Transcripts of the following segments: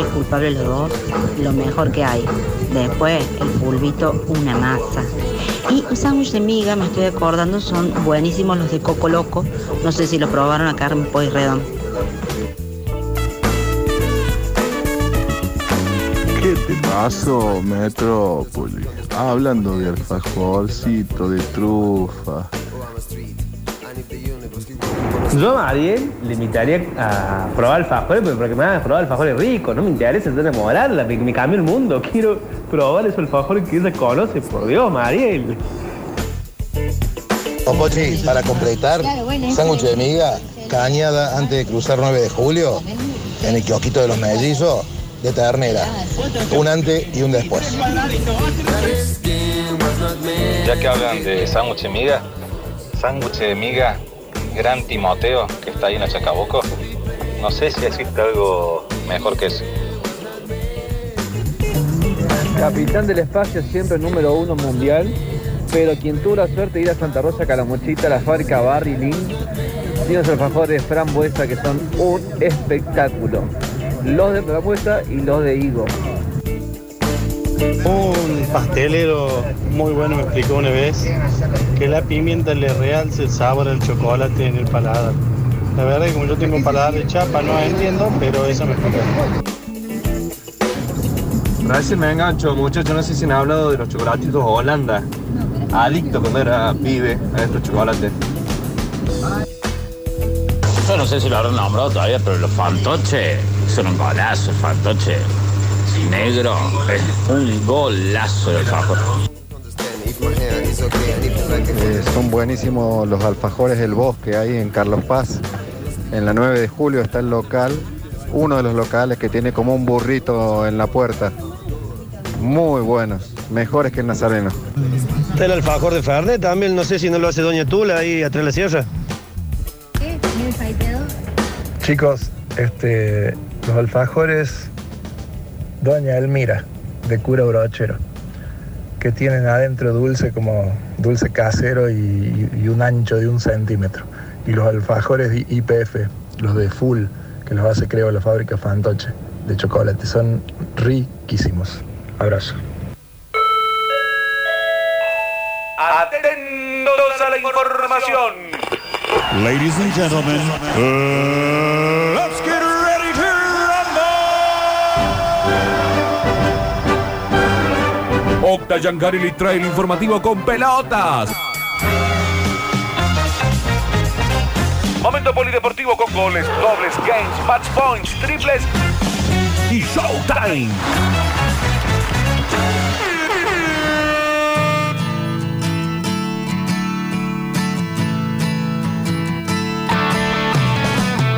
postres culpables los dos, lo mejor que hay. Después, el pulvito, una masa. Y un sándwich de miga, me estoy acordando, son buenísimos los de Coco Loco. No sé si los probaron acá en Pueyrredón. ¿Qué te pasó, Metrópolis? Hablando de alfajorcito, de trufa. Yo a Ariel le invitaría a probar alfajores, pero porque me van a probar alfajores ricos. No me interesa ser enamorarla, me, me cambió el mundo. Quiero probar esos alfajores que ella conoce. Por Dios, Mariel. Pochi, para completar, sándwich de miga, cañada antes de cruzar 9 de julio, en el kiosquito de los mellizos, de ternera. Un antes y un después. Ya que hablan de sándwich de miga, sándwich de miga, Gran Timoteo, que está ahí en el Chacabuco. No sé si existe algo mejor que eso. Capitán del espacio siempre número uno mundial, pero quien tuvo la suerte de ir a Santa Rosa Calamuchita, la fábrica Barry Lynn, tiene los alfajores frambuesa que son un espectáculo. Los de frambuesa y los de higo. Un pastelero muy bueno me explicó una vez que la pimienta le realza el sabor al chocolate en el paladar. La verdad es que como yo tengo un paladar de chapa no entiendo, pero eso me explicó. Recién me engancho, muchachos, no sé si han hablado de los chocolatitos Holanda. Adicto cuando era pibe a estos chocolates. Yo no sé si lo habrán nombrado todavía, pero los fantoches son un golazo, el fantoche negro es un golazo de alfajor. Eh, son buenísimos los alfajores del bosque ahí en Carlos Paz. En la 9 de julio está el local, uno de los locales que tiene como un burrito en la puerta. Muy buenos, mejores que el Nazareno. Está el alfajor de Fernet también, no sé si no lo hace Doña Tula ahí atrás de la sierra. Chicos, este, los alfajores Doña Elmira, de cura brochero, que tienen adentro dulce como dulce casero y, y un ancho de un centímetro. Y los alfajores de IPF, los de full, que los hace creo la fábrica Fantoche de chocolate, son riquísimos. Abrazo. Atentos a la información. Ladies and gentlemen, uh, Octa Yangarili trae el informativo con pelotas. Momento polideportivo con goles, dobles, games, match points, triples y showtime.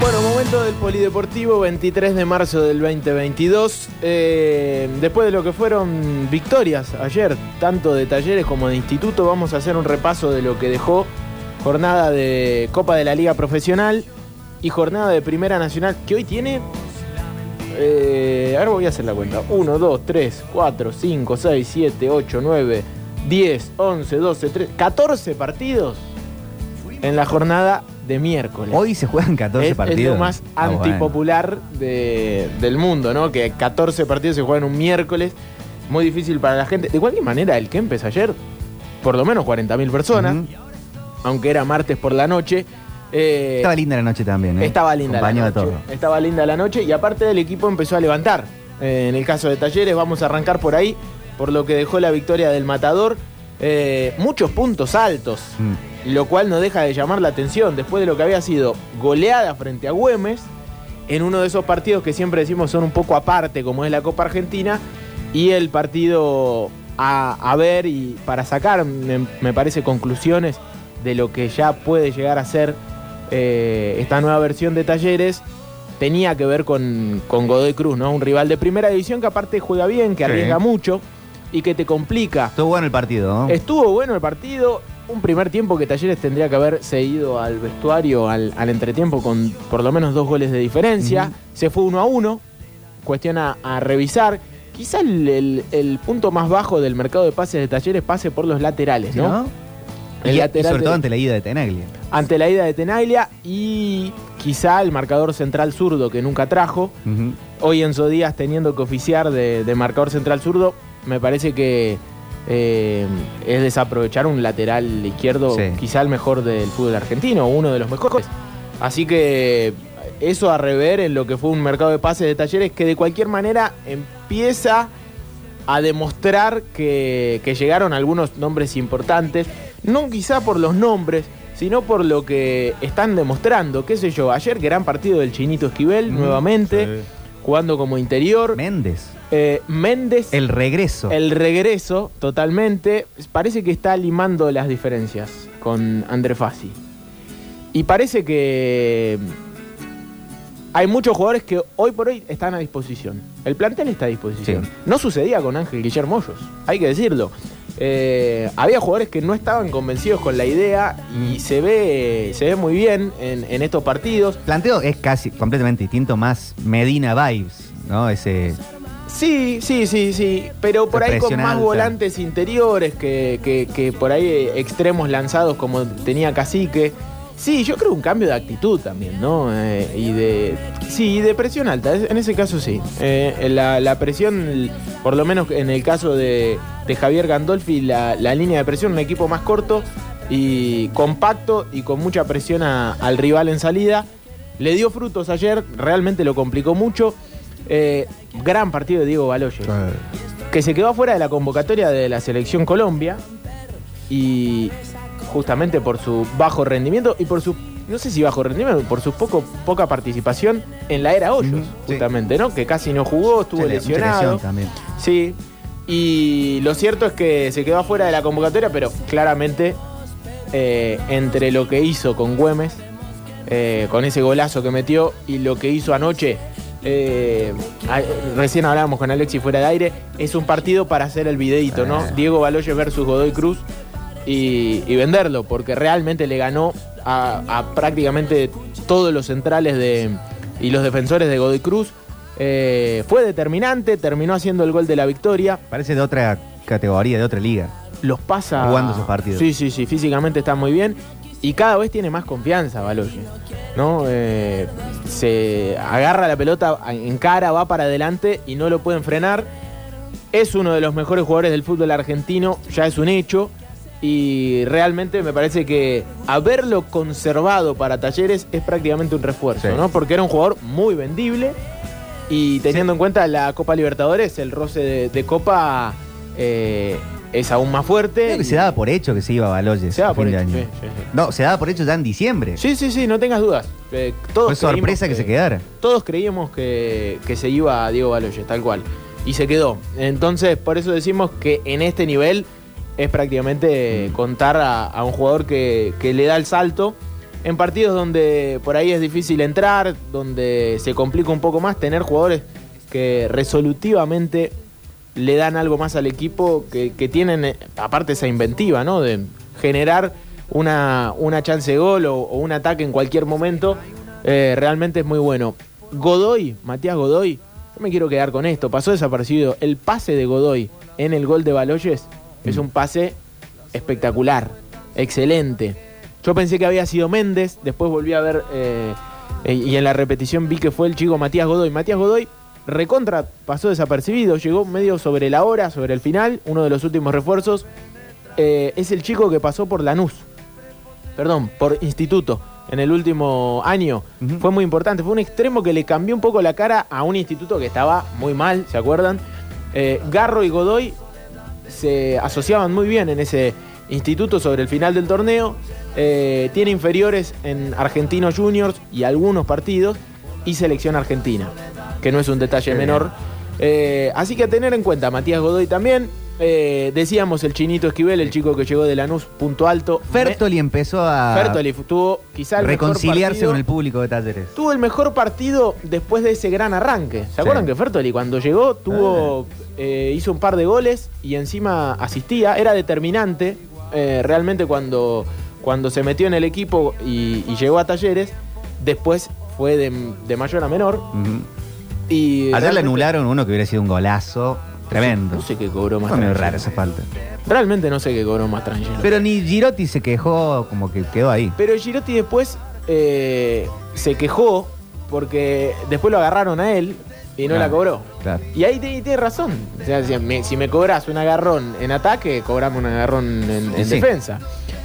Bueno, momento del Polideportivo, 23 de marzo del 2022. Eh, después de lo que fueron victorias ayer, tanto de talleres como de instituto, vamos a hacer un repaso de lo que dejó jornada de Copa de la Liga Profesional y jornada de Primera Nacional, que hoy tiene... Eh, ahora voy a hacer la cuenta. 1, 2, 3, 4, 5, 6, 7, 8, 9, 10, 11, 12, 13, 14 partidos en la jornada de miércoles. Hoy se juegan 14 es, partidos. Es lo más Ah, bueno. antipopular de- del mundo, ¿no? Que 14 partidos se juegan un miércoles. Muy difícil para la gente. De cualquier manera, el que empezó ayer, por lo menos 40.000 personas, aunque era martes por la noche. eh, Estaba linda la noche también, ¿eh? estaba linda la Acompañó de noche. todo. Estaba linda la noche y aparte del equipo empezó a levantar. Eh, en el caso de Talleres vamos a arrancar por ahí, por lo que dejó la victoria del Matador. Eh, muchos puntos altos, Mm. Lo cual no deja de llamar la atención después de lo que había sido goleada frente a Güemes, en uno de esos partidos que siempre decimos son un poco aparte, como es la Copa Argentina, y el partido a, a ver y para sacar, me, me parece, conclusiones de lo que ya puede llegar a ser eh, esta nueva versión de Talleres, tenía que ver con, con Godoy Cruz, ¿no? Un rival de primera división que aparte juega bien, que Sí. arriesga mucho y que te complica. Estuvo bueno el partido, ¿no? Estuvo bueno el partido. Un primer tiempo que Talleres tendría que haber seguido al vestuario, al, al entretiempo, con por lo menos dos goles de diferencia. Se fue uno a uno. Cuestión a, a revisar. Quizá el, el- el punto más bajo del mercado de pases de Talleres pase por los laterales, ¿no? ¿No? El Y, y lateral sobre todo ante la ida de Tenaglia. ante la ida de Tenaglia y quizá el marcador central zurdo que nunca trajo. Ujú. hoy Enzo Díaz teniendo que oficiar de, de marcador central zurdo, me parece que eh, es desaprovechar un lateral izquierdo, Sí. quizá el mejor del fútbol argentino, uno de los mejores. Así que eso a rever en lo que fue un mercado de pases de talleres que de cualquier manera empieza a demostrar que, que llegaron algunos nombres importantes, no quizá por los nombres, sino por lo que están demostrando. ¿Qué sé yo? Ayer gran partido del Chinito Esquivel, Mm, nuevamente, jugando como interior. Méndez. Eh, Méndez. El regreso. El regreso, totalmente. Parece que está limando las diferencias con André Fassi. Y parece que hay muchos jugadores que hoy por hoy están a disposición. El plantel está a disposición. Sí. No sucedía con Ángel Guillermo Hoyos, hay que decirlo. Eh, había jugadores que no estaban convencidos con la idea y se ve, se ve muy bien en, en estos partidos. Planteo es casi completamente distinto, más Medina Vibes, ¿no? Ese. Sí, sí, sí, sí. Pero por ahí con más alta. volantes interiores que, que- que por ahí eh, extremos lanzados como tenía Cacique. Sí, yo creo un cambio de actitud también, ¿no? Eh, y de. Sí, de presión alta. En ese caso sí. Eh, la, la presión, por lo menos en el caso de, de Javier Gandolfi, la, la línea de presión, un equipo más corto y compacto y con mucha presión a- al rival en salida. Le dio frutos ayer, realmente lo complicó mucho. Eh, gran partido de Diego Baloyes, que se quedó afuera de la convocatoria de la selección Colombia y justamente por su bajo rendimiento y por su, no sé si bajo rendimiento, por su poco, poca participación en la era Hoyos, justamente, ¿no? Que casi no jugó, estuvo lesionado. también. Sí. Y lo cierto es que se quedó afuera de la convocatoria, pero claramente eh, entre lo que hizo con Güemes, eh, con ese golazo que metió, y lo que hizo anoche, eh, recién hablábamos con Alexis fuera de aire, es un partido para hacer el videíto, ¿no? Diego Baloyes versus Godoy Cruz y, y venderlo, porque realmente le ganó a, a prácticamente todos los centrales de, y los defensores de Godoy Cruz. Eh, fue determinante, terminó haciendo el gol de la victoria. Parece de otra categoría, de otra liga. Los pasa. Jugando esos partidos. Sí, sí, sí, físicamente está muy bien. Y cada vez tiene más confianza, Baloyes. ¿no? Eh, se agarra la pelota en cara, va para adelante y no lo pueden frenar. Es uno de los mejores jugadores del fútbol argentino, ya es un hecho. Y realmente me parece que haberlo conservado para talleres es prácticamente un refuerzo, Sí. ¿no? Porque era un jugador muy vendible. Y teniendo en cuenta la Copa Libertadores, el roce de, de Copa eh, es aún más fuerte. Creo que se daba por hecho que se iba a Baloyes. Se daba a fin por hecho, año. sí, sí, sí. No, se daba por hecho ya en diciembre. Sí, sí, sí, no tengas dudas. Eh, todos Fue sorpresa que se quedara. Todos creíamos que, que se iba a Diego Baloyes, tal cual. Y se quedó. Entonces, por eso decimos que en este nivel es prácticamente Mm. contar a, a un jugador que, que le da el salto. En partidos donde por ahí es difícil entrar, donde se complica un poco más, tener jugadores que resolutivamente le dan algo más al equipo, que, que tienen, eh, aparte esa inventiva, ¿no? De generar una, una chance de gol o, un ataque en cualquier momento, eh, realmente es muy bueno. Godoy, Matías Godoy, yo me quiero quedar con esto, pasó desaparecido. El pase de Godoy en el gol de Baloyes es un pase espectacular, excelente. Yo pensé que había sido Méndez, después volví a ver eh, y en la repetición vi que fue el chico Matías Godoy. Matías Godoy recontra pasó desapercibido, llegó medio sobre la hora, sobre el final, uno de los últimos refuerzos. Eh, es el chico que pasó por Lanús, perdón, por Instituto en el último año. Fue muy importante, fue un extremo que le cambió un poco la cara a un instituto que estaba muy mal, ¿se acuerdan? Eh, Garro y Godoy se asociaban muy bien en ese instituto sobre el final del torneo. Eh, tiene inferiores en Argentinos Juniors y algunos partidos y selección argentina, que no es un detalle menor. Eh, así que a tener en cuenta, Matías Godoy también. Eh, decíamos el chinito Esquivel, el chico que llegó de Lanús, punto alto. Fertoli empezó a Fertoli tuvo quizá el reconciliarse con el público de Talleres. Tuvo el mejor partido después de ese gran arranque. ¿Se acuerdan que Fertoli cuando llegó tuvo eh, hizo un par de goles y encima asistía? Era determinante realmente cuando, cuando se metió en el equipo y, y llegó a Talleres. Después fue de, de mayor a menor. Y Ayer le realmente- anularon uno que hubiera sido un golazo tremendo. No sé qué cobró más Fue medio rara esa falta. Realmente no sé qué cobró más tranquilo. Pero ni Girotti se quejó, como que quedó ahí. Pero Girotti después eh, se quejó porque después lo agarraron a él y no la cobró. Claro. Y ahí tiene, razón. O sea, si me, si me cobras un agarrón en ataque, cobrame un agarrón en, en Sí. defensa.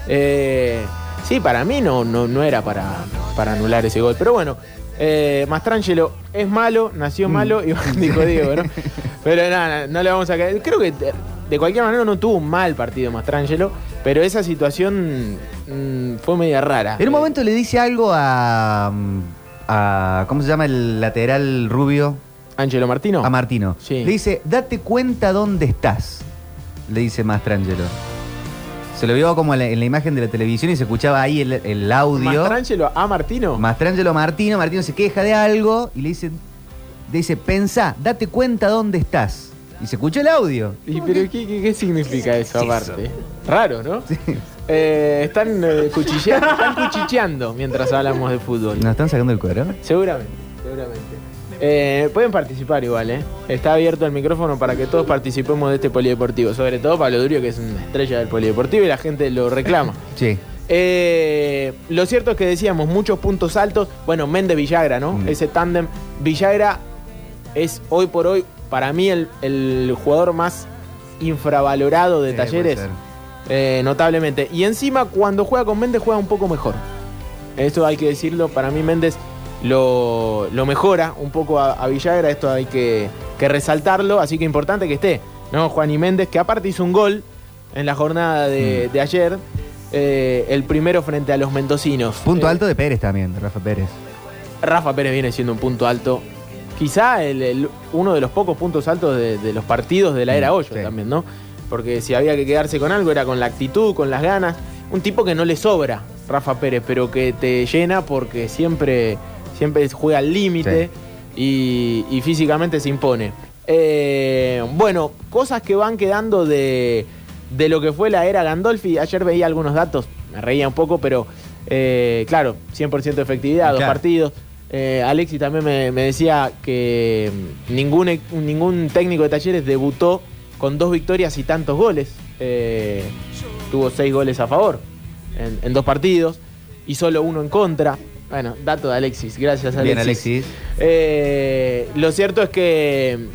Eh, sí, para mí no, no, no era para, para anular ese gol. Pero bueno, eh, Mastrangelo es malo, nació malo, y dijo Diego, ¿no? Pero nada, no le vamos a caer. Creo que de, cualquier manera no tuvo un mal partido Mastrangelo, pero esa situación mm, fue media rara. En un momento le dice algo a, a. ¿Cómo se llama el lateral rubio? Angelo Martino. A Martino. Sí. Le dice, date cuenta dónde estás. Le dice Mastrangelo. Se lo vio como en la, en la imagen de la televisión y se escuchaba ahí el, el audio. Mastrangelo a Martino. Mastrangelo a Martino. Martino se queja de algo y le dice, le dice, pensá, date cuenta dónde estás. Y se escucha el audio. ¿Y pero qué, qué- qué significa eso aparte? Raro, ¿no? Eh, están, eh, cuchilleando, están cuchicheando mientras hablamos de fútbol. ¿Nos están sacando el cuero? Seguramente, seguramente. Eh, pueden participar igual, ¿eh? Está abierto el micrófono para que todos participemos de este polideportivo. Sobre todo Pablo Durio, que es una estrella del polideportivo y la gente lo reclama. Sí. Eh, lo cierto es que decíamos muchos puntos altos. Bueno, Méndez Villagra, ¿no? Ese tándem. Villagra es hoy por hoy, para mí, el, el jugador más infravalorado de Sí, talleres. Eh, notablemente. Y encima, cuando juega con Méndez, juega un poco mejor. Esto hay que decirlo. Para mí, Méndez lo, lo mejora un poco a, a Villagra. Esto hay que, que resaltarlo. Así que importante que esté, ¿no? Juan y Méndez, que aparte hizo un gol en la jornada Mm. de, de ayer. eh, el primero frente a los mendocinos. Punto Eh, alto de Pérez también, de Rafa Pérez. Rafa Pérez viene siendo un punto alto. Quizá el- el- uno de los pocos puntos altos de, de los partidos de la era Mm, Hoyo también, ¿no? Porque si había que quedarse con algo era con la actitud, con las ganas. Un tipo que no le sobra, Rafa Pérez, pero que te llena porque siempre, siempre juega al límite y, y físicamente se impone. Eh, bueno, cosas que van quedando de, de lo que fue la era Gandolfi. Ayer veía algunos datos, me reía un poco, pero eh, claro, 100% de efectividad, dos partidos. Eh, Alexi también me, me decía que mm, ningún, e- ningún técnico de talleres debutó con dos victorias y tantos goles. Eh, tuvo seis goles a favor en, en dos partidos y solo uno en contra. Bueno, dato de Alexis, gracias Alexis. Bien, Alexis. Eh, lo cierto es que.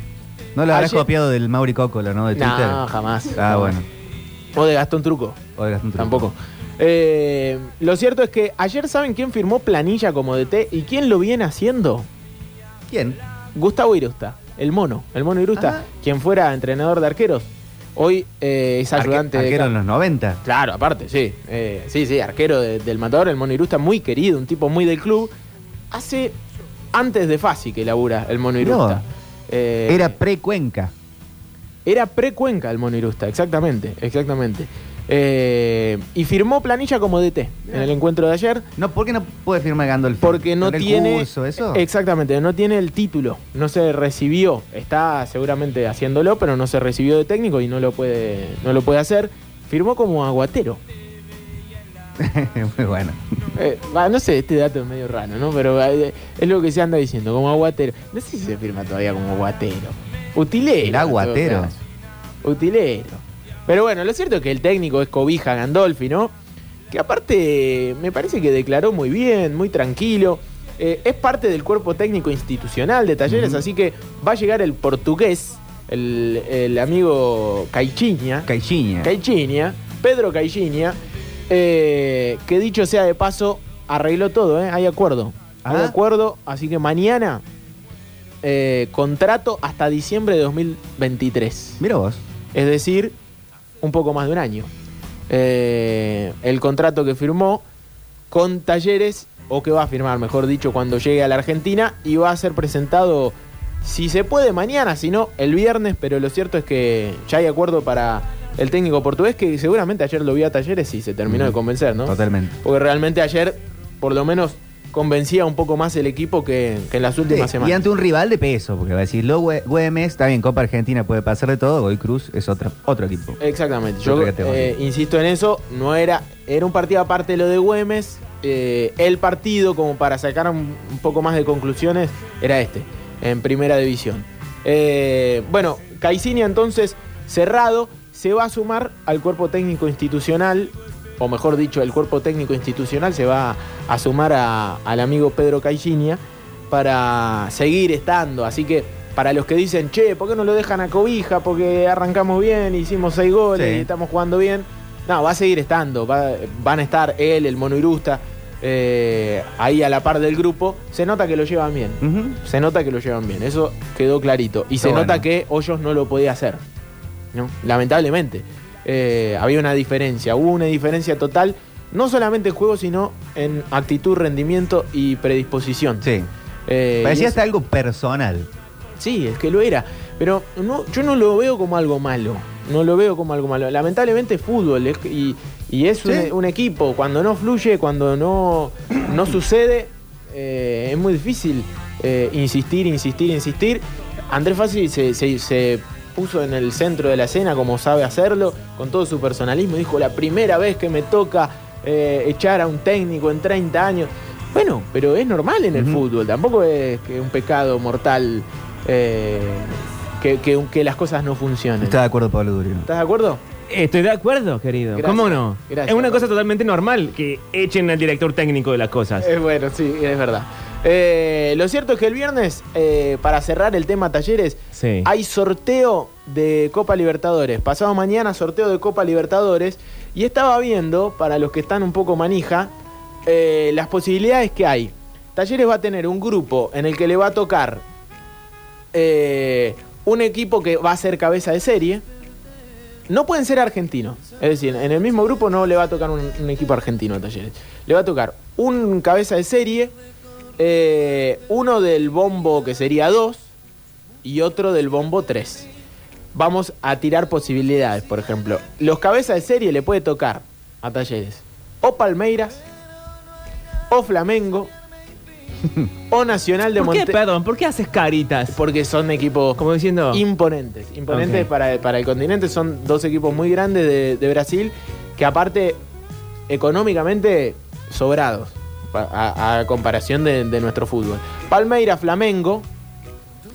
No lo habrás ayer- copiado del Mauri Cocolo, ¿no? De No, Twitter. jamás. Ah, No. bueno. O de Gastón Truco. O de Gastón Truco. Tampoco. Eh, lo cierto es que ayer saben quién firmó planilla como DT y quién lo viene haciendo. ¿Quién? Gustavo Irusta, el mono, el mono Irusta, quien fuera entrenador de arqueros. Hoy eh, es Arque- ayudante de arquero ca- en los 90. Claro, aparte, sí. Eh, sí, sí, arquero de- del Matador, el Mono Irusta, muy querido, un tipo muy del club. Hace antes de Fasi que labura el Mono Irusta. No. Eh, Era pre-Cuenca. era pre-Cuenca el Mono Irusta, exactamente, exactamente. Eh, y firmó planilla como DT en el encuentro de ayer. No, ¿Por qué no puede firmar Gandolfi? Porque no ¿Tendrá el tiene. curso, eso? Exactamente, no tiene el título. No se recibió. Está seguramente haciéndolo, pero no se recibió de técnico y no lo puede, no lo puede hacer. Firmó como aguatero. Muy bueno. Eh, va, no sé, este dato es medio raro, ¿no? Pero eh, es lo que se anda diciendo, como aguatero. No sé si se firma todavía como aguatero. Utilero. El aguatero. Utilero. Pero bueno, lo cierto es que el técnico es Cobija Gandolfi, ¿no? Que aparte me parece que declaró muy bien, muy tranquilo. Eh, es parte del cuerpo técnico institucional de Talleres, así que va a llegar el portugués, el, el amigo Caixinha. Caixinha. Caixinha, Pedro Caixinha, eh, que dicho sea de paso, arregló todo, ¿eh? Hay acuerdo. Hay Ah. acuerdo, así que mañana eh, contrato hasta diciembre de 2023. Mira vos. Es decir, un poco más de un año. Eh, el contrato que firmó con Talleres, o que va a firmar, mejor dicho, cuando llegue a la Argentina, y va a ser presentado, si se puede, mañana, si no, el viernes, pero lo cierto es que ya hay acuerdo para el técnico portugués, que seguramente ayer lo vio a Talleres y se terminó de Ujú. convencer, ¿no? Totalmente. Porque realmente ayer, por lo menos, convencía un poco más el equipo que, que en las últimas Sí, semanas. y ante un rival de peso, porque va a decir, lo Güe- Güemes, está bien, Copa Argentina puede pasar de todo, Goy Cruz es otro, otro equipo. Exactamente. Yo categoría. eh, insisto en eso, no era, era un partido aparte de lo de Güemes. eh, el partido, como para sacar un, un poco más de conclusiones, era este, en primera división. Eh, bueno, Caicinia entonces cerrado, se va a sumar al cuerpo técnico institucional, o mejor dicho, el cuerpo técnico institucional se va a sumar a- al amigo Pedro Caicinia para seguir estando. Así que para los que dicen, che, ¿por qué no lo dejan a cobija? Porque arrancamos bien, hicimos seis goles, Sí. y estamos jugando bien. No, va a seguir estando. va- van a estar él, el mono Irusta, eh, ahí a la par del grupo. Se nota que lo llevan bien. Se nota que lo llevan bien. Eso quedó clarito. Y se nota que Hoyos no lo podía hacer. ¿no? Lamentablemente. Eh, había una diferencia. Hubo una diferencia total. No solamente en juego, sino en actitud, rendimiento y predisposición. Sí. Eh, Parecía hasta algo personal. Sí, es que lo era. Pero no, yo no lo veo como algo malo. No lo veo como algo malo. Lamentablemente es fútbol es- y, y es un equipo. Cuando no fluye, cuando no, no sucede, eh, es muy difícil eh, insistir, insistir, insistir. Andrés Fassi se, se- se puso en el centro de la escena como sabe hacerlo, con todo su personalismo. Dijo, la primera vez que me toca eh, echar a un técnico en 30 años. Bueno, pero es normal en el fútbol. Tampoco es que un pecado mortal eh, que, que- que las cosas no funcionen. Está de acuerdo Pablo Durio. ¿Estás de acuerdo? Estoy de acuerdo, querido. Gracias. ¿Cómo no? Gracias, es una Pablo. cosa totalmente normal que echen al director técnico de las cosas. Es bueno, sí, es verdad. Eh, lo cierto es que el viernes, eh, para cerrar el tema talleres, Sí. hay sorteo de Copa Libertadores. Pasado mañana, sorteo de Copa Libertadores. Y estaba viendo, para los que están un poco manija, eh, las posibilidades que hay. Talleres va a tener un grupo en el que le va a tocar eh, un equipo que va a ser cabeza de serie. No pueden ser argentinos. Es decir, en el mismo grupo no le va a tocar un, un equipo argentino a Talleres. Le va a tocar un cabeza de serie, eh, uno del bombo que sería 2 y otro del bombo 3. Vamos a tirar posibilidades, por ejemplo. Los cabezas de serie le puede tocar a Talleres o Palmeiras, o Flamengo, o Nacional de ¿Por qué, Monte. perdón? ¿Por qué haces caritas? Porque son equipos Como diciendo... imponentes. Imponentes para, para el continente. Son dos equipos muy grandes de, de Brasil que aparte económicamente sobrados a, a comparación de, de nuestro fútbol. Palmeira, Flamengo,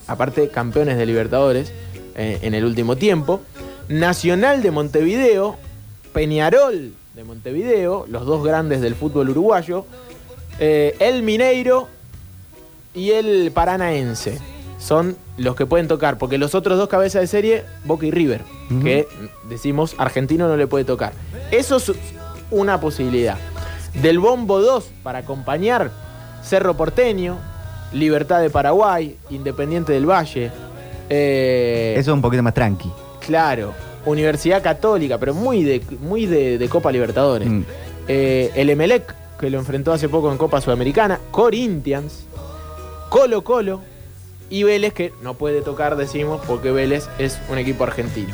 aparte campeones de Libertadores eh, en el último tiempo. Nacional de Montevideo, Peñarol de Montevideo, los dos grandes del fútbol uruguayo. eh, el Mineiro y el Paranaense. Son los que pueden tocar, porque los otros dos cabezas de serie, Boca y River, que decimos argentino no le puede tocar. Eso es una posibilidad. Del bombo 2 para acompañar Cerro Porteño, Libertad de Paraguay, Independiente del Valle. eh, Eso es un poquito más tranqui. Claro, Universidad Católica, pero muy de, muy de, de Copa Libertadores. Mm. Eh, el Emelec, que lo enfrentó hace poco en Copa Sudamericana. Corinthians, Colo Colo y Vélez, que no puede tocar, decimos, porque Vélez es un equipo argentino.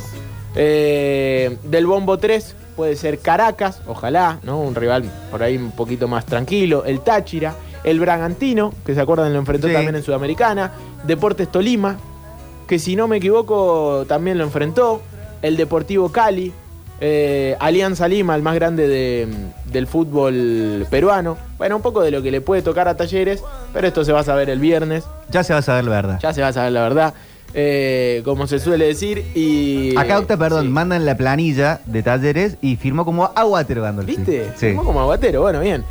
Eh, del Bombo 3 puede ser Caracas, ojalá, ¿no? Un rival por ahí un poquito más tranquilo. El Táchira, el Bragantino, que se acuerdan lo enfrentó Sí. también en Sudamericana. Deportes Tolima, que si no me equivoco también lo enfrentó. El Deportivo Cali, eh, Alianza Lima, el más grande de- del fútbol peruano. Bueno, un poco de lo que le puede tocar a Talleres, pero esto se va a saber el viernes. Ya se va a saber la verdad. Ya se va a saber la verdad, eh, como se suele decir. Y Acá, Octa, perdón, sí. mandan la planilla de talleres y firmó como aguatero Gandolfi. ¿Viste? Sí. Firmó como aguatero, bueno, bien.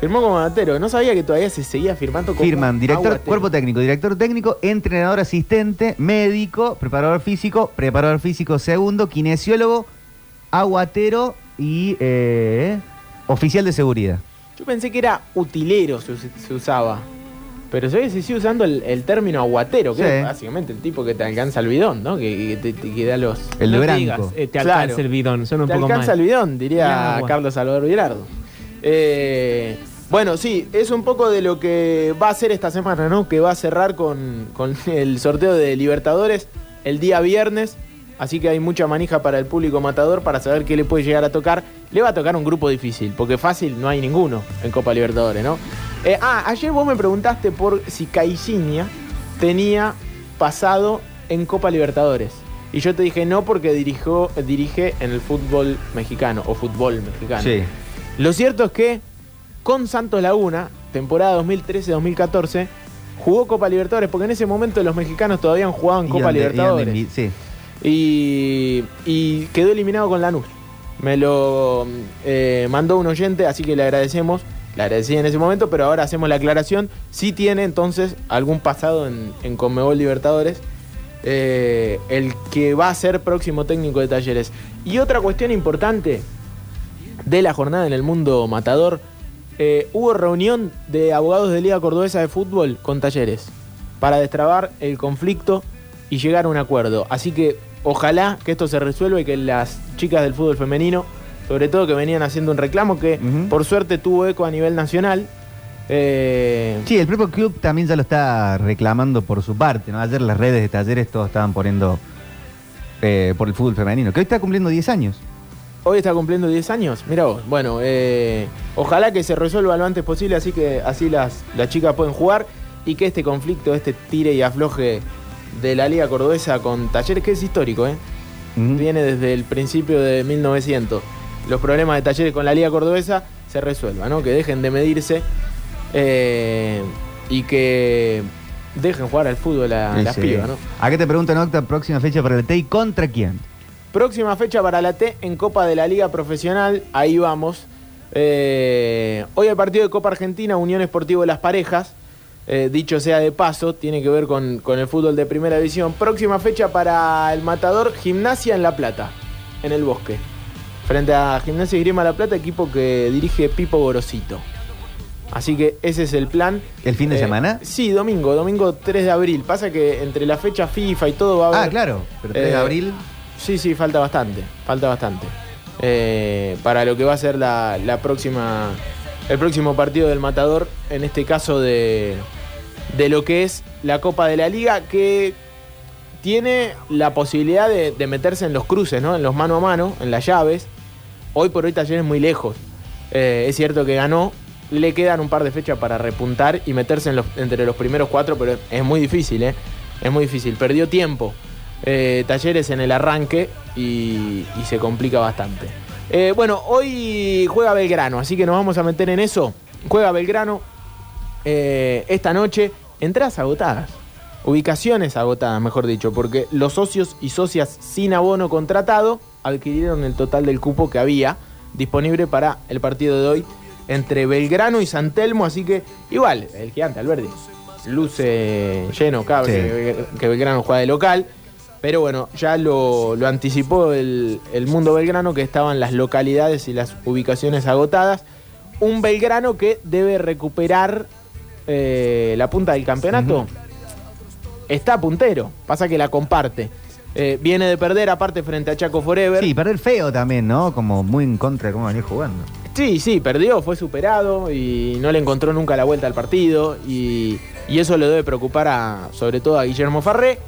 Firmó como aguatero. No sabía que todavía se seguía firmando como Firman director, aguatero. cuerpo técnico, director técnico, entrenador asistente, médico, preparador físico, preparador físico segundo, kinesiólogo, aguatero y eh, oficial de seguridad. Yo pensé que era utilero se, us- se usaba. Pero se ve que se sigue usando el, el término aguatero, que Sí. es básicamente el tipo que te alcanza el bidón, ¿no? Que, que te, que da los. El de No branco. digas, eh, te Claro. alcanza el bidón, son un te poco alcanza mal. el bidón, diría. Carlos Salvador Vilardo. Eh, bueno, sí, es un poco de lo que va a ser esta semana, ¿no? Que va a cerrar con, con el sorteo de Libertadores el día viernes. Así que hay mucha manija para el público matador para saber qué le puede llegar a tocar. Le va a tocar un grupo difícil, porque fácil no hay ninguno en Copa Libertadores, ¿no? Eh, ah, ayer vos me preguntaste por si Caixinha tenía pasado en Copa Libertadores. Y yo te dije no porque dirigió, dirige en el fútbol mexicano o fútbol mexicano. Sí. Lo cierto es que con Santos Laguna, temporada 2013-2014, jugó Copa Libertadores, porque en ese momento los mexicanos todavía han jugado en Copa Libertadores. sí. Y, y quedó eliminado con Lanús. Me lo eh, mandó un oyente, así que le agradecemos. Le agradecí en ese momento, pero ahora hacemos la aclaración. Si tiene entonces algún pasado en, Conmebol Libertadores. eh, el que va a ser próximo técnico de talleres. Y otra cuestión importante de la jornada en el mundo matador, eh, hubo reunión de abogados de Liga Cordobesa de Fútbol con talleres para destrabar el conflicto y llegar a un acuerdo. Así que ojalá que esto se resuelva y que las chicas del fútbol femenino, sobre todo que venían haciendo un reclamo que por suerte tuvo eco a nivel nacional, eh, Sí, el propio club también ya lo está reclamando por su parte, ¿no? Ayer las redes de talleres todos estaban poniendo eh, por el fútbol femenino, que hoy está cumpliendo 10 años. Hoy está cumpliendo 10 años. Mira vos. Bueno, eh, ojalá que se resuelva lo antes posible, así que así las, las chicas pueden jugar y que este conflicto, este tire y afloje de la Liga Cordobesa con Talleres, que es histórico, ¿eh? Viene desde el principio de 1900. Los problemas de Talleres con la Liga Cordobesa se resuelvan, ¿no? Que dejen de medirse eh, y que dejen jugar al fútbol a Sí, las sí. pibas, ¿no? Acá te preguntan, Octa, próxima fecha para el TEI, ¿contra quién? Próxima fecha para la T en Copa de la Liga Profesional, ahí vamos. Eh, hoy el partido de Copa Argentina, Unión Esportivo de las Parejas, eh, dicho sea de paso, tiene que ver con, con el fútbol de primera división. Próxima fecha para el Matador, Gimnasia en La Plata, en el Bosque. Frente a Gimnasia y Grima La Plata, equipo que dirige Pipo Gorosito. Así que ese es el plan. ¿El fin de Eh, semana? Sí, domingo, domingo 3 de abril. Pasa que entre la fecha FIFA y todo va a haber. Ah, claro, pero 3 de Eh, abril. Sí, sí, falta bastante. Falta bastante. Para lo que va a ser la, la próxima. El próximo partido del Matador, en este caso de, de lo que es la Copa de la Liga, que tiene la posibilidad de, meterse en los cruces, ¿no? En los mano a mano, en las llaves. Hoy por hoy Talleres muy lejos. Eh, es cierto que ganó. Le quedan un par de fechas para repuntar y meterse entre los primeros cuatro, pero es muy difícil, ¿eh? Es muy difícil. Perdió tiempo. eh, Talleres en el arranque y se complica bastante. Eh, bueno, hoy juega Belgrano, así que nos vamos a meter en eso. Juega Belgrano eh, esta noche. Entradas agotadas. Ubicaciones agotadas, mejor dicho, porque los socios y socias sin abono contratado adquirieron el total del cupo que había disponible para el partido de hoy entre Belgrano y San Telmo, así que igual, el gigante Alberdi luce lleno, cabre, Sí. que, que Belgrano juega de local, pero bueno, ya lo, lo anticipó el, el mundo Belgrano que estaban las localidades y las ubicaciones agotadas. Un Belgrano que debe recuperar eh, la punta del campeonato está puntero. Pasa que la comparte. Eh, viene de perder aparte frente a Chaco Forever. Sí, perder feo también, ¿no? Como muy en contra de cómo venía jugando. Sí, sí, perdió, fue superado y no le encontró nunca la vuelta al partido. Y, y eso le debe preocupar a, sobre todo a Guillermo Farré,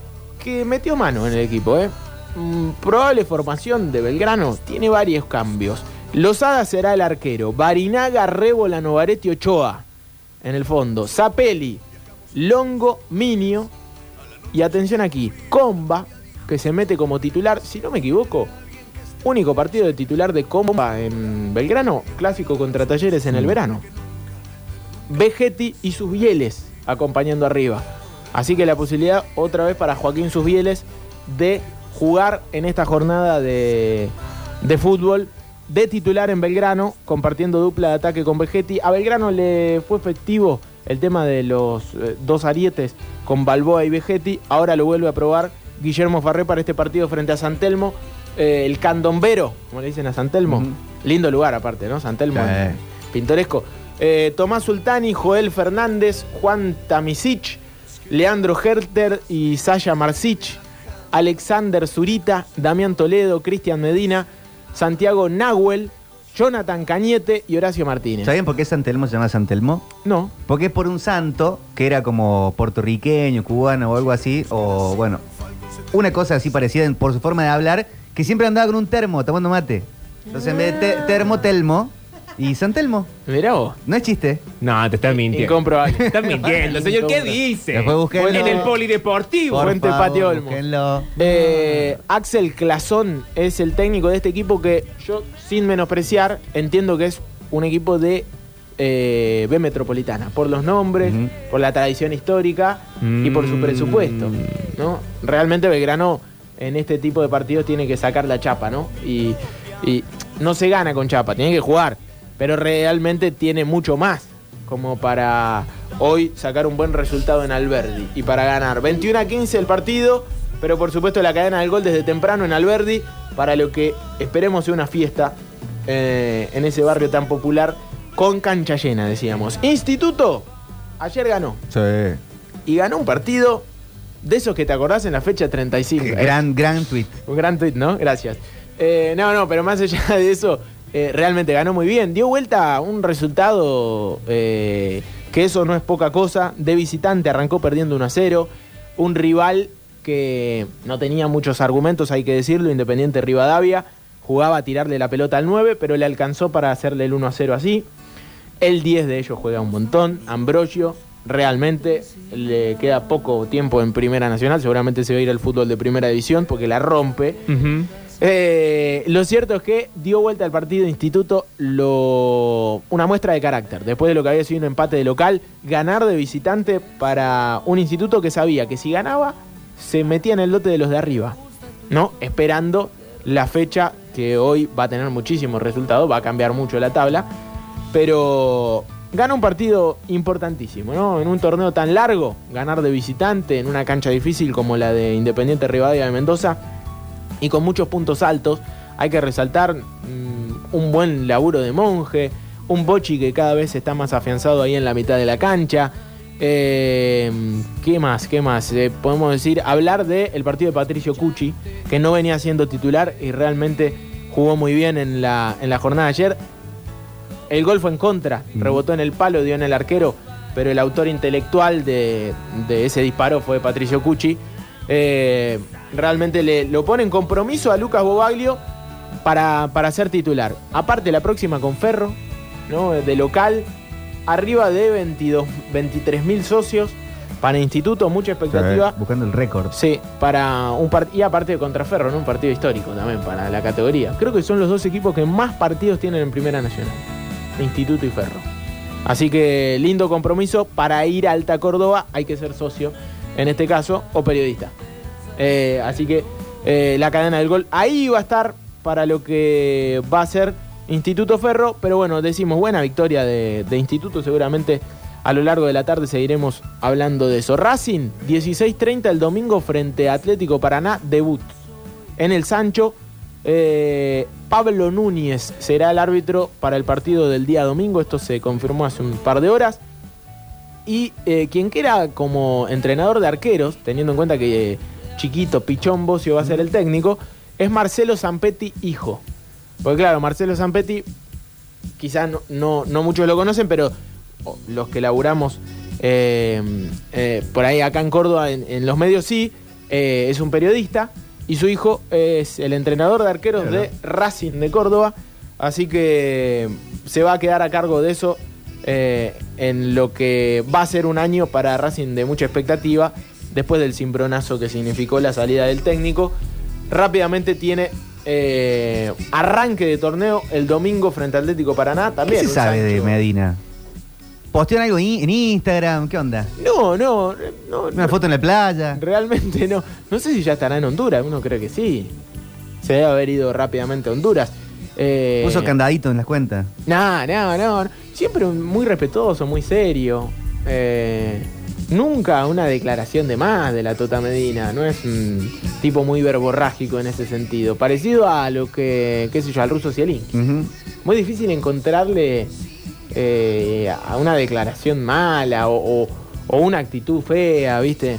que metió mano en el equipo. ¿eh? Mm, probable formación de Belgrano, tiene varios cambios. Lozada será el arquero, Barinaga, Rébola, Novaretti, Ochoa en el fondo, Zapelli, Longo, Minio y atención aquí, Comba, que se mete como titular, si no me equivoco, único partido de titular de Comba en Belgrano, clásico contra Talleres en el verano. Vegetti y sus Bieles acompañando arriba. Así que la posibilidad otra vez para Joaquín Susbieles de jugar en esta jornada de, de fútbol de titular en Belgrano, compartiendo dupla de ataque con Vegetti. A Belgrano le fue efectivo el tema de los eh, dos arietes con Balboa y Vegetti. Ahora lo vuelve a probar Guillermo Farré para este partido frente a San Telmo. Eh, el candombero, como le dicen a San Telmo. Lindo lugar aparte, ¿no? San Telmo. Sí. Pintoresco. Eh, Tomás Sultani, Joel Fernández, Juan Tamisic, Leandro Herter y Saya Marcich, Alexander Zurita, Damián Toledo, Cristian Medina, Santiago Nahuel, Jonathan Cañete y Horacio Martínez. ¿Saben por qué San Telmo se llama San Telmo? No. Porque es por un santo que era como puertorriqueño, cubano o algo así, o bueno, una cosa así parecida por su forma de hablar, que siempre andaba con un termo tomando mate. Entonces en vez de te- termo, telmo, y San Telmo. Mirá vos. No es chiste. No, te estás mintiendo. Incomprobable. Te estás mintiendo, señor. ¿Qué dice? Después búsquenlo. En el polideportivo. Por Fuente favor, Patio Olmo. búsquenlo. Eh, Axel Clasón es el técnico de este equipo que yo, sin menospreciar, entiendo que es un equipo de eh, B Metropolitana, por los nombres, por la tradición histórica y por su presupuesto. ¿no? Realmente Belgrano en este tipo de partidos tiene que sacar la chapa, ¿no? Y, y no se gana con chapa, tiene que jugar, pero realmente tiene mucho más como para hoy sacar un buen resultado en Alberdi y para ganar 21 a 15 el partido Pero por supuesto la cadena del gol desde temprano en Alberdi, para lo que esperemos sea una fiesta eh, en ese barrio tan popular, con cancha llena, decíamos. Instituto, ayer ganó. Sí. Y ganó un partido de esos que te acordás en la fecha 35. Gran, gran tweet. Un gran tweet, ¿no? Gracias. Eh, no, no, pero más allá de eso, eh, realmente ganó muy bien. Dio vuelta un resultado eh, que eso no es poca cosa. De visitante arrancó perdiendo 1 a 0. Un rival que no tenía muchos argumentos, hay que decirlo, Independiente Rivadavia. Jugaba a tirarle la pelota al 9, pero le alcanzó para hacerle el 1 a 0 así. El 10 de ellos juega un montón. Ambrosio, realmente le queda poco tiempo en Primera Nacional. Seguramente se va a ir al fútbol de Primera División porque la rompe. Eh, lo cierto es que dio vuelta al partido Instituto lo, una muestra de carácter. Después de lo que había sido un empate de local, ganar de visitante para un instituto que sabía que si ganaba, se metía en el lote de los de arriba. ¿No? Esperando la fecha que hoy va a tener muchísimos resultados, va a cambiar mucho la tabla. Pero gana un partido importantísimo, ¿no? En un torneo tan largo, ganar de visitante en una cancha difícil como la de Independiente Rivadavia de Mendoza y con muchos puntos altos. Hay que resaltar mm, un buen laburo de monje, un Bochi que cada vez está más afianzado ahí en la mitad de la cancha. Eh, ¿Qué más? ¿Qué más? Eh, podemos decir, hablar del partido de Patricio Cucci, que no venía siendo titular y realmente jugó muy bien en la, en la jornada de ayer. El gol fue en contra, rebotó en el palo, dio en el arquero, pero el autor intelectual de, de ese disparo fue Patricio Cucci. Eh, realmente le, lo pone en compromiso a Lucas Bobaglio para, para ser titular. Aparte, la próxima con Ferro, ¿no? de local, arriba de 22, 23 mil socios. Para Instituto, mucha expectativa. Buscando el récord. Sí, para un partido. Y aparte de contra Ferro, ¿no? Un partido histórico también para la categoría. Creo que son los dos equipos que más partidos tienen en Primera Nacional. Instituto y Ferro. Así que lindo compromiso. Para ir a Alta Córdoba hay que ser socio, en este caso, o periodista. Eh, así que eh, la cadena del gol ahí va a estar para lo que va a ser Instituto Ferro. Pero bueno, decimos buena victoria de, Instituto. Seguramente a lo largo de la tarde seguiremos hablando de eso. Racing, 16.30 el domingo frente a Atlético Paraná, debut en el Sancho. Eh, Pablo Núñez será el árbitro para el partido del día domingo. Esto se confirmó hace un par de horas. Y eh, quien quiera como entrenador de arqueros, teniendo en cuenta que eh, chiquito Pichón Bocio va a ser el técnico, es Marcelo Zampetti, hijo. Porque claro, Marcelo Zampetti, quizás no, no, no muchos lo conocen, pero los que laburamos eh, por ahí acá en Córdoba, en, en los medios sí, es un periodista y su hijo es el entrenador de arqueros de Racing de Córdoba, así que se va a quedar a cargo de eso eh, en lo que va a ser un año para Racing de mucha expectativa, después del cimbronazo que significó la salida del técnico. Rápidamente tiene eh, arranque de torneo el domingo frente al Atlético Paraná. ¿Qué También se un sabe de Medina? ¿Postean algo en Instagram? ¿Qué onda? No, no, no. ¿Una foto en la playa? Realmente no. No sé si ya estará en Honduras, uno cree que sí. Se debe haber ido rápidamente a Honduras. Eh, Puso candadito en las cuentas. No, no, no. Siempre muy respetuoso, muy serio. Eh, nunca una declaración de más de la Tota Medina. No es un tipo muy verborrágico en ese sentido. Parecido a lo que, qué sé yo, al ruso Zielinski. Ujú. Muy difícil encontrarle eh, a una declaración mala o, o- o una actitud fea, ¿viste?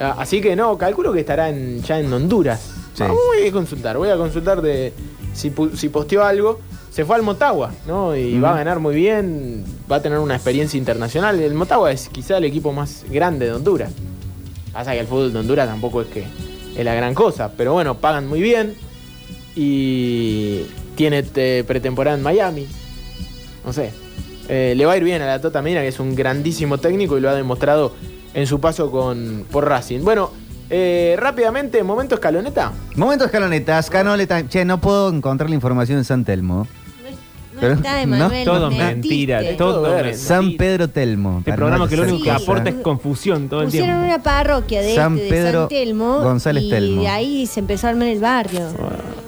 Ah, Así que no, calculo que estará en- ya en Honduras. Sí. Ah, voy a consultar, voy a consultar de si, si posteó algo. Se fue al Motagua, ¿no? Y va a ganar muy bien, va a tener una experiencia internacional. El Motagua es quizá el equipo más grande de Honduras. Pasa que el fútbol de Honduras tampoco es que es la gran cosa, pero bueno, pagan muy bien y tiene eh, pretemporada en Miami. No sé. Eh, le va a ir bien a la Tota Medina, que es un grandísimo técnico y lo ha demostrado en su paso con, por Racing. Bueno, eh, rápidamente, momento escaloneta. Momento escalonetas, canoleta. Che, no puedo encontrar la información en San Telmo. Pero- está, Emanuel, Todo nos mentira, mentiste. todo Todo mentira. San Pedro Telmo. Este programa no que lo único que Sí. aporta es confusión todo el Pusieron tiempo. una parroquia de, San este, de Pedro San Telmo González y Telmo. de ahí se empezó a armar el barrio.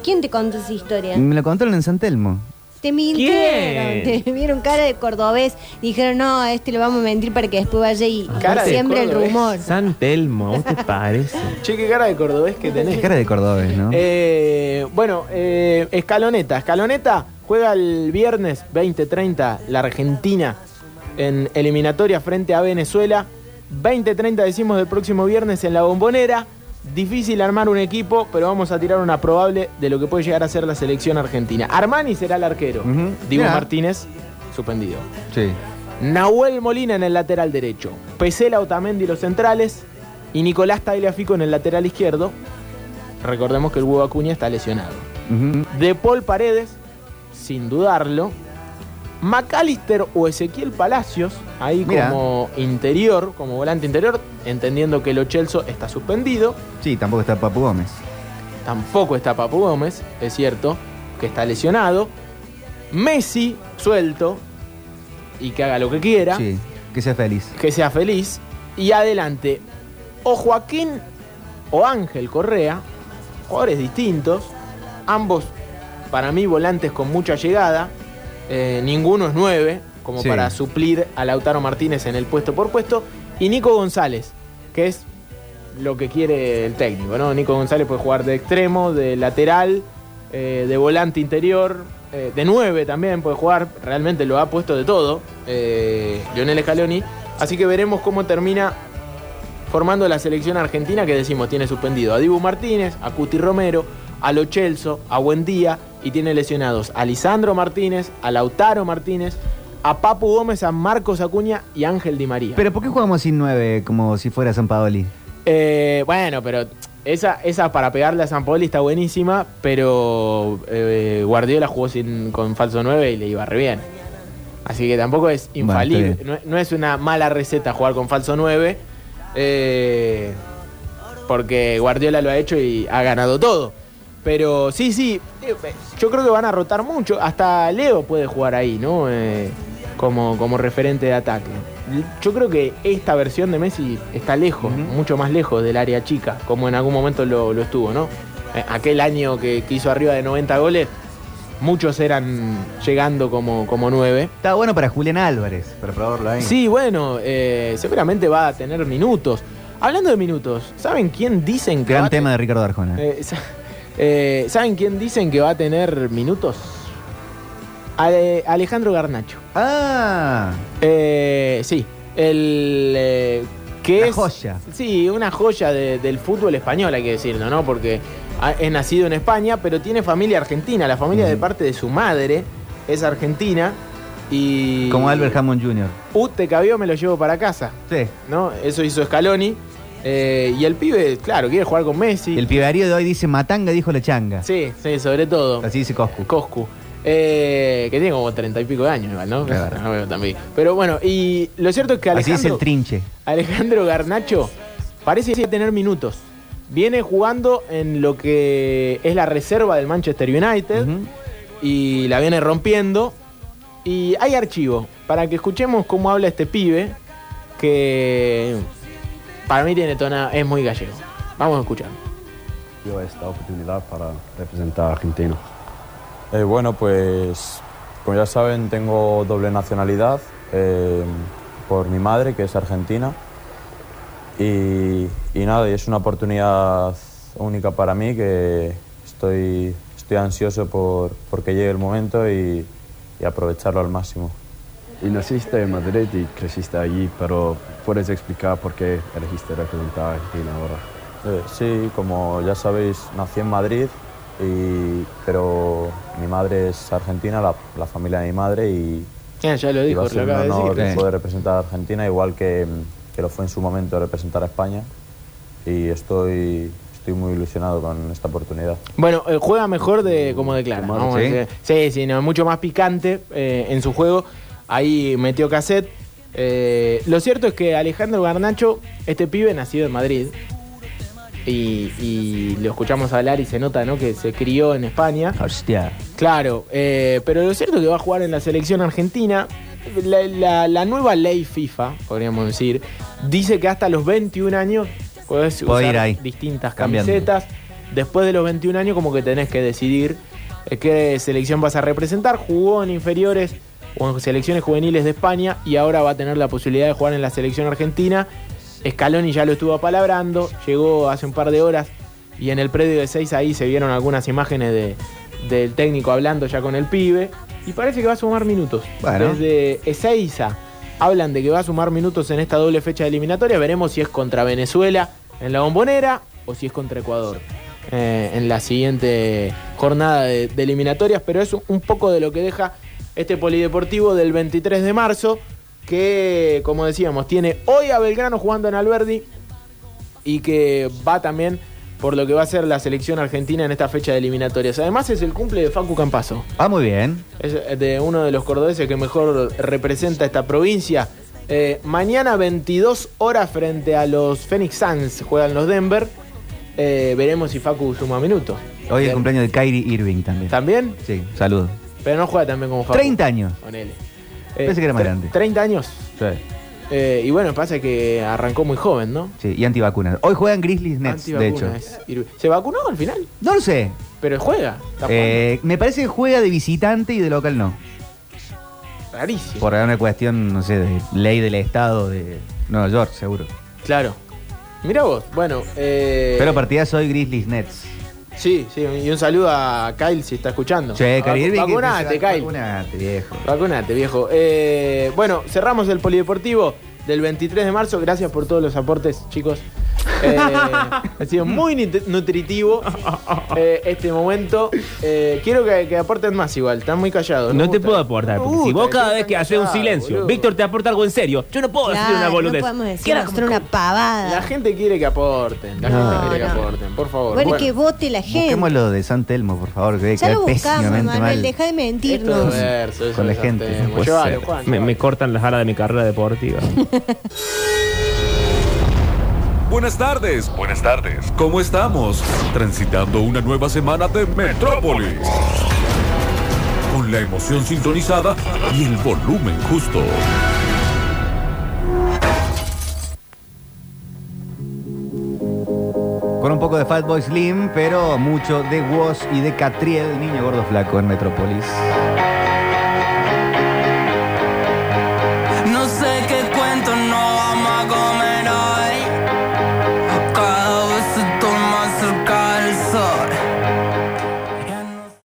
¿Quién te contó esa historia? Me lo contaron en San Telmo. Te mintieron, ¿Quién? te vieron cara de cordobés. Dijeron, no, a este le vamos a mentir para que después vaya y Cara de siempre el cordobés. rumor. San Telmo, ¿vos te parece? Che, qué cara de cordobés que tenés. Cara de cordobés, ¿no? Eh, bueno, eh, Escaloneta. Escaloneta juega el viernes 20-30 la Argentina en eliminatoria frente a Venezuela. 20-30 decimos del próximo viernes en la bombonera. Difícil armar un equipo, pero vamos a tirar una probable de lo que puede llegar a ser la selección argentina. Armani será el arquero. Diego Mirá. Martínez, suspendido. Sí. Nahuel Molina en el lateral derecho. Pesela Otamendi los centrales. Y Nicolás Tagliafico en el lateral izquierdo. Recordemos que el huevo Acuña está lesionado. De Paul Paredes, sin dudarlo. McAllister o Ezequiel Palacios, ahí Mirá. como interior, como volante interior, entendiendo que el Ochelso está suspendido. Sí, tampoco está Papu Gómez. Tampoco está Papu Gómez, es cierto, que está lesionado. Messi, suelto, y que haga lo que quiera, Sí, que sea feliz. que sea feliz. Y adelante, o Joaquín o Ángel Correa, jugadores distintos, ambos para mí volantes con mucha llegada, eh, ninguno es nueve, como Sí. para suplir a Lautaro Martínez en el puesto por puesto, y Nico González, que es lo que quiere el técnico, ¿no? Nico González puede jugar de extremo, de lateral, eh, de volante interior, eh, de nueve también puede jugar, realmente lo ha puesto de todo, eh, Lionel Scaloni, así que veremos cómo termina formando la selección argentina que decimos tiene suspendido a Dibu Martínez, a Cuti Romero, a Lo Celso, a Buendía y tiene lesionados a Lisandro Martínez, a Lautaro Martínez, a Papu Gómez, a Marcos Acuña y a Ángel Di María. Pero ¿por qué jugamos sin nueve como si fuera San Paoli? Eh, bueno, pero esa, esa para pegarle a San Paoli está buenísima, pero eh, Guardiola jugó sin, con falso 9 y le iba re bien. Así que tampoco es infalible. no, no es una mala receta jugar con falso 9. eh, porque Guardiola lo ha hecho y ha ganado todo. Pero sí, sí, eh, yo creo que van a rotar mucho. Hasta Leo puede jugar ahí, ¿no? Eh, como, como referente de ataque. Yo creo que esta versión de Messi está lejos, mucho más lejos del área chica, como en algún momento lo, lo estuvo, ¿no? Eh, aquel año que, que hizo arriba de 90 goles, muchos eran llegando como, como nueve. Está bueno para Julián Álvarez, para probarlo ahí. Sí, bueno, eh, seguramente va a tener minutos. Hablando de minutos, ¿saben quién dicen que Gran tema de Ricardo Arjona. eh, sa- ¿Saben quién dicen que va a tener minutos? Ale- Alejandro Garnacho. Ah, Eh, sí, el eh, que Una es joya. Sí, una joya de- del fútbol español, hay que decirlo, ¿no? Porque es nacido en España, pero tiene familia argentina. La familia de parte de su madre es argentina y como Albert Hammond Jr. Uh, te cabió, me lo llevo para casa. Sí. ¿No? Eso hizo Scaloni. Eh, y el pibe, claro, quiere jugar con Messi. El piberío de hoy dice Matanga, dijo la changa. Sí, sí, sobre todo. Así dice Coscu. Coscu. Eh, que tiene como treinta y pico de años, igual, ¿no? Claro. No veo también. Pero bueno, y lo cierto es que Así dice Alejandro, el trinche. Alejandro Garnacho parece tener minutos. Viene jugando en lo que es la reserva del Manchester United y la viene rompiendo. Y hay archivo para que escuchemos cómo habla este pibe que para mí tiene tona, es muy gallego. Vamos a escuchar. dio esta oportunidad para representar a Argentina. Eh, bueno, pues como ya saben, tengo doble nacionalidad eh, por mi madre, que es argentina. Y, y nada, es una oportunidad única para mí que estoy, estoy ansioso por, que llegue el momento y aprovecharlo al máximo. Y naciste en Madrid y creciste allí, pero ¿puedes explicar por qué elegiste representar a Argentina ahora? Eh, sí, como ya sabéis, nací en Madrid, y, pero mi madre es argentina, la, la familia de mi madre, y, Ya, ya lo dijo, lo ser un acaba de decir. poder representar a Argentina, igual que, que lo fue en su momento representar a España. Y estoy, estoy muy ilusionado con esta oportunidad. Bueno, eh, juega mejor de como declara. A ¿sí? Sí, sí, no, mucho más picante eh, en su juego. Ahí metió cassette. Eh, lo cierto es que Alejandro Garnacho, este pibe nacido en Madrid, y, y lo escuchamos hablar y se nota ¿no? que se crió en España. Hostia. Claro, eh, pero lo cierto es que va a jugar en la selección argentina. La, la- la nueva ley FIFA, podríamos decir, dice que hasta los 21 años puedes Puede usar ir ahí, distintas cambiando. camisetas. Después de los 21 años como que tenés que decidir eh, qué selección vas a representar. Jugó en inferiores o en selecciones juveniles de España y ahora va a tener la posibilidad de jugar en la selección argentina. Scaloni ya lo estuvo apalabrando, llegó hace un par de horas y en el predio de 6 ahí se vieron algunas imágenes de- del técnico hablando ya con el pibe y parece que va a sumar minutos. Bueno. Desde Ezeiza hablan de que va a sumar minutos en esta doble fecha de eliminatoria. Veremos si es contra Venezuela en la bombonera o si es contra Ecuador eh, en la siguiente jornada de, de eliminatorias. Pero es un poco de lo que deja este polideportivo del 23 de marzo, que como decíamos, tiene hoy a Belgrano jugando en Alberdi y que va también por lo que va a ser la selección argentina en esta fecha de eliminatorias. Además es el cumple de Facu Campazo. Ah, muy bien. Es de uno de los cordobeses que mejor representa esta provincia. Eh, mañana 22 horas frente a los Phoenix Suns juegan los Denver. Eh, veremos si Facu suma minutos. Hoy es el cumpleaños de Kyrie Irving también. ¿También? Sí, saludos. Pero no juega también como Facu. 30 años. Ponele. Pensé que era más tre- grande. 30 años. Sí. Eh, y bueno, pasa que arrancó muy joven, ¿no? Sí, y antivacunas. Hoy juegan Grizzlies Nets, de hecho. ¿Se vacunó al final? No lo sé. Pero juega. Eh, me parece que juega de visitante y de local no. Rarísimo. Por una cuestión, no sé, de ley del Estado de Nueva York, seguro. Claro. Mira vos, bueno. Eh, Pero partidas hoy Grizzlies Nets. Sí, sí, y un saludo a Kyle si está escuchando. Che, Irving. Vacunate, Kyle. Vacunate, viejo. Vacunate, viejo. Eh, bueno, cerramos el polideportivo del 23 de marzo. Gracias por todos los aportes, chicos. Eh, ha sido muy nutritivo eh, este momento. Eh, quiero que, que aporten más igual, están muy callados. No te gusta. puedo aportar, porque si gusta vos cada vez que haces un silencio, boludo. Víctor te aporta algo en serio, yo no puedo decir una Claro, no boludez. podemos decir mostrar una pavada. La gente quiere que aporten. La No. gente quiere que aporten, por favor. Bueno, Bueno. que vote la gente. Busquemos lo de San Telmo, por favor, que Ya lo buscamos, Manuel, mal. deja de mentirnos. es verso, eso Con la gente, Llévalo. Juan, me cortan las alas de mi carrera deportiva. Buenas tardes, buenas tardes. ¿Cómo estamos? Transitando una nueva semana de Metrópolis. Con la emoción sintonizada y el volumen justo. Con un poco de Fatboy Slim, pero mucho de Woz y de Catriel, niño gordo flaco en Metrópolis.